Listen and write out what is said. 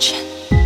attention.